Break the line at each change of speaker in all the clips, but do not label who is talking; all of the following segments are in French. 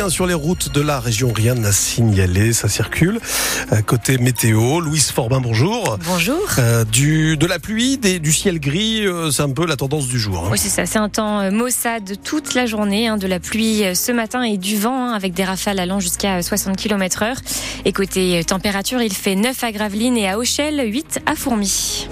Bien sur les routes de la région, rien n'a signalé, ça circule. Euh, côté météo, Louise Forbin, bonjour.
Bonjour.
Euh, du, de la pluie, des, du ciel gris, euh, c'est un peu la tendance du jour. hein.
Oui, c'est ça. C'est un temps maussade toute la journée, hein, de la pluie ce matin et du vent, hein, avec des rafales allant jusqu'à euh, 60 km heure. Et côté température, il fait 9 à Gravelines et à Auchel, 8 à Fourmi.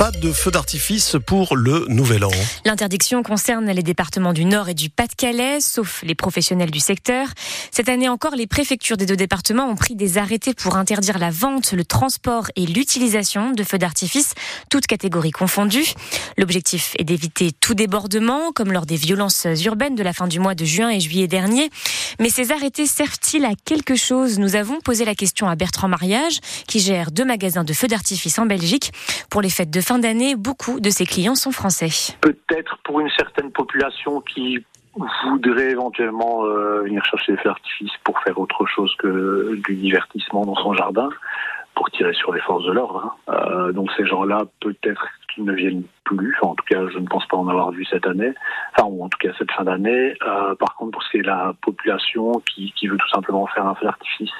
Pas de feu d'artifice pour le nouvel an.
L'interdiction concerne les départements du Nord et du Pas-de-Calais, sauf les professionnels du secteur. Cette année encore, les préfectures des deux départements ont pris des arrêtés pour interdire la vente, le transport et l'utilisation de feux d'artifice, toutes catégories confondues. L'objectif est d'éviter tout débordement, comme lors des violences urbaines de la fin du mois de juin et juillet dernier. Mais ces arrêtés servent-ils à quelque chose? Nous avons posé la question à Bertrand Mariage, qui gère deux magasins de feux d'artifice en Belgique. Pour les fêtes de fin d'année, beaucoup de ses clients sont français.
peut-être pour une certaine population qui voudrait éventuellement euh, venir chercher des feux d'artifice pour faire autre chose que du divertissement dans son jardin, pour tirer sur les forces de l'ordre. hein. Euh, donc ces gens-là, peut-être qu'ils ne viennent plus. En tout cas, je ne pense pas en avoir vu cette année. Enfin, ou en tout cas cette fin d'année. Euh, par contre, pour la population qui, qui veut tout simplement faire un feu d'artifice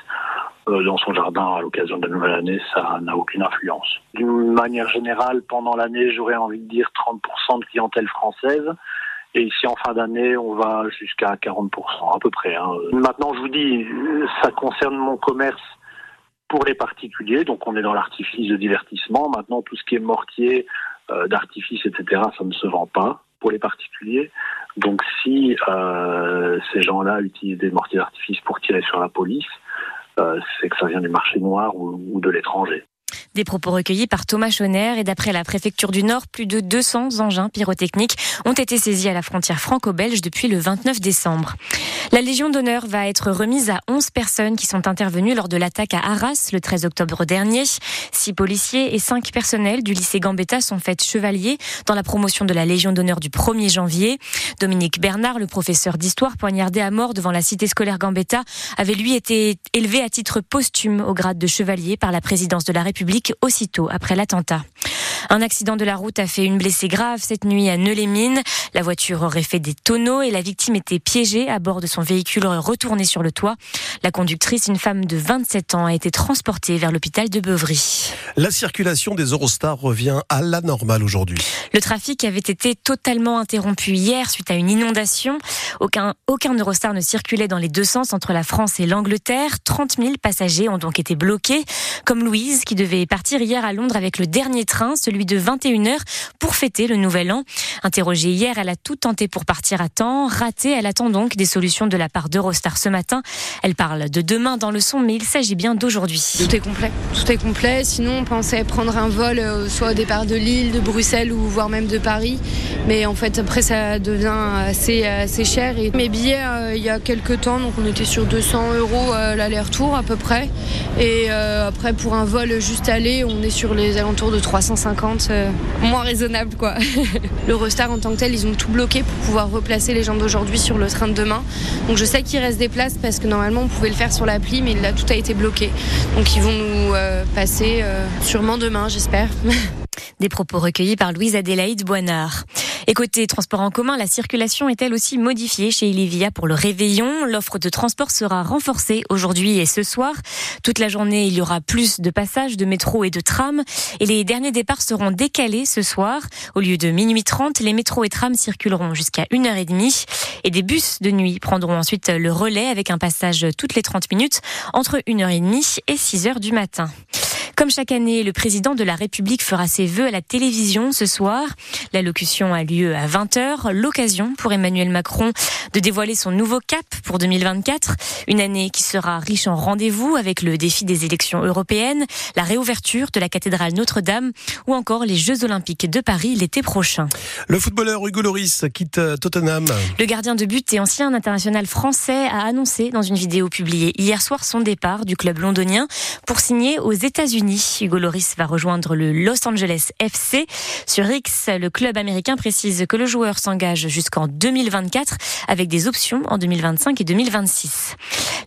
dans son jardin à l'occasion de la nouvelle année, ça n'a aucune influence. D'une manière générale, pendant l'année, j'aurais envie de dire 30% de clientèle française. Et ici, en fin d'année, on va jusqu'à 40%, à peu près. hein. Maintenant, je vous dis, ça concerne mon commerce pour les particuliers. Donc, on est dans l'artifice de divertissement. Maintenant, tout ce qui est mortier, euh, d'artifice, etc., ça ne se vend pas pour les particuliers. Donc, si euh, ces gens-là utilisent des mortiers d'artifice pour tirer sur la police, euh, c'est que ça vient du marché noir ou, ou de l'étranger.
Des propos recueillis par Thomas Schoner et d'après la préfecture du Nord, plus de 200 engins pyrotechniques ont été saisis à la frontière franco-belge depuis le 29 décembre. La Légion d'honneur va être remise à 11 personnes qui sont intervenues lors de l'attaque à Arras le 13 octobre dernier. Six policiers et cinq personnels du lycée Gambetta sont faits chevaliers dans la promotion de la Légion d'honneur du 1er janvier. Dominique Bernard, le professeur d'histoire poignardé à mort devant la cité scolaire Gambetta, avait lui été élevé à titre posthume au grade de chevalier par la présidence de la République aussitôt après l'attentat. Un accident de la route a fait une blessée grave cette nuit à Neu-les-Mines. La voiture aurait fait des tonneaux et la victime était piégée à bord de son véhicule retourné sur le toit. La conductrice, une femme de 27 ans, a été transportée vers l'hôpital de Beuvry.
La circulation des Eurostars revient à la normale aujourd'hui.
Le trafic avait été totalement interrompu hier suite à une inondation. Aucun, aucun Eurostar ne circulait dans les deux sens entre la France et l'Angleterre. 30 000 passagers ont donc été bloqués, comme Louise qui devait partir hier à Londres avec le dernier train, celui de 21h, pour fêter le nouvel an. Interrogée hier, elle a tout tenté pour partir à temps. Ratée, elle attend donc des solutions de la part d'Eurostar ce matin. Elle parle de demain dans le son, mais il s'agit bien d'aujourd'hui.
Tout est complet. Tout est complet. Sinon, on pensait prendre un vol euh, soit au départ de Lille, de Bruxelles ou voire même de Paris. Mais en fait, après, ça devient assez, cher. Mes billets, euh, il y a quelques temps, donc on était sur 200 euros euh, l'aller-retour à peu près. Et après, pour un vol juste aller, on est sur les alentours de 350, euh, moins raisonnable quoi. L'Eurostar en tant que tel, ils ont tout bloqué pour pouvoir replacer les gens d'aujourd'hui sur le train de demain. Donc je sais qu'il reste des places parce que normalement on pouvait le faire sur l'appli, mais là tout a été bloqué. Donc ils vont nous euh, passer euh, sûrement demain, j'espère.
Des propos recueillis par Louise Adélaïde Boinard. Et côté transport en commun, la circulation est elle aussi modifiée chez Ilivia pour le réveillon. L'offre de transport sera renforcée aujourd'hui et ce soir. Toute la journée, il y aura plus de passages de métro et de tram. Et les derniers départs seront décalés ce soir. Au lieu de minuit 30, les métros et trams circuleront jusqu'à 1h30. Et des bus de nuit prendront ensuite le relais avec un passage toutes les 30 minutes entre 1h30 et 6h du matin. Comme chaque année, le président de la République fera ses vœux à la télévision ce soir. L'allocution a lieu à 20h, l'occasion pour Emmanuel Macron de dévoiler son nouveau cap pour 2024, une année qui sera riche en rendez-vous avec le défi des élections européennes, la réouverture de la cathédrale Notre-Dame ou encore les Jeux olympiques de Paris l'été prochain.
Le footballeur Hugo Loris quitte Tottenham.
Le gardien de but et ancien international français a annoncé dans une vidéo publiée hier soir son départ du club londonien pour signer aux États-Unis. Hugo Loris va rejoindre le Los Angeles FC. Sur X, le club américain précise que le joueur s'engage jusqu'en 2024 avec des options en 2025 et 2026.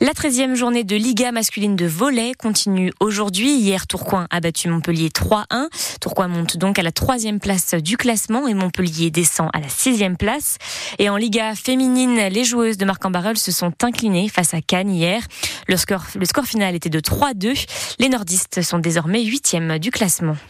La 13e journée de Liga masculine de volley continue aujourd'hui. Hier, Tourcoing a battu Montpellier 3-1. Tourcoing monte donc à la troisième place du classement et Montpellier descend à la sixième place. Et en Liga féminine, les joueuses de marc en se sont inclinées face à Cannes hier. Le score, le score final était de 3-2. Les nordistes sont désormais huitièmes du classement.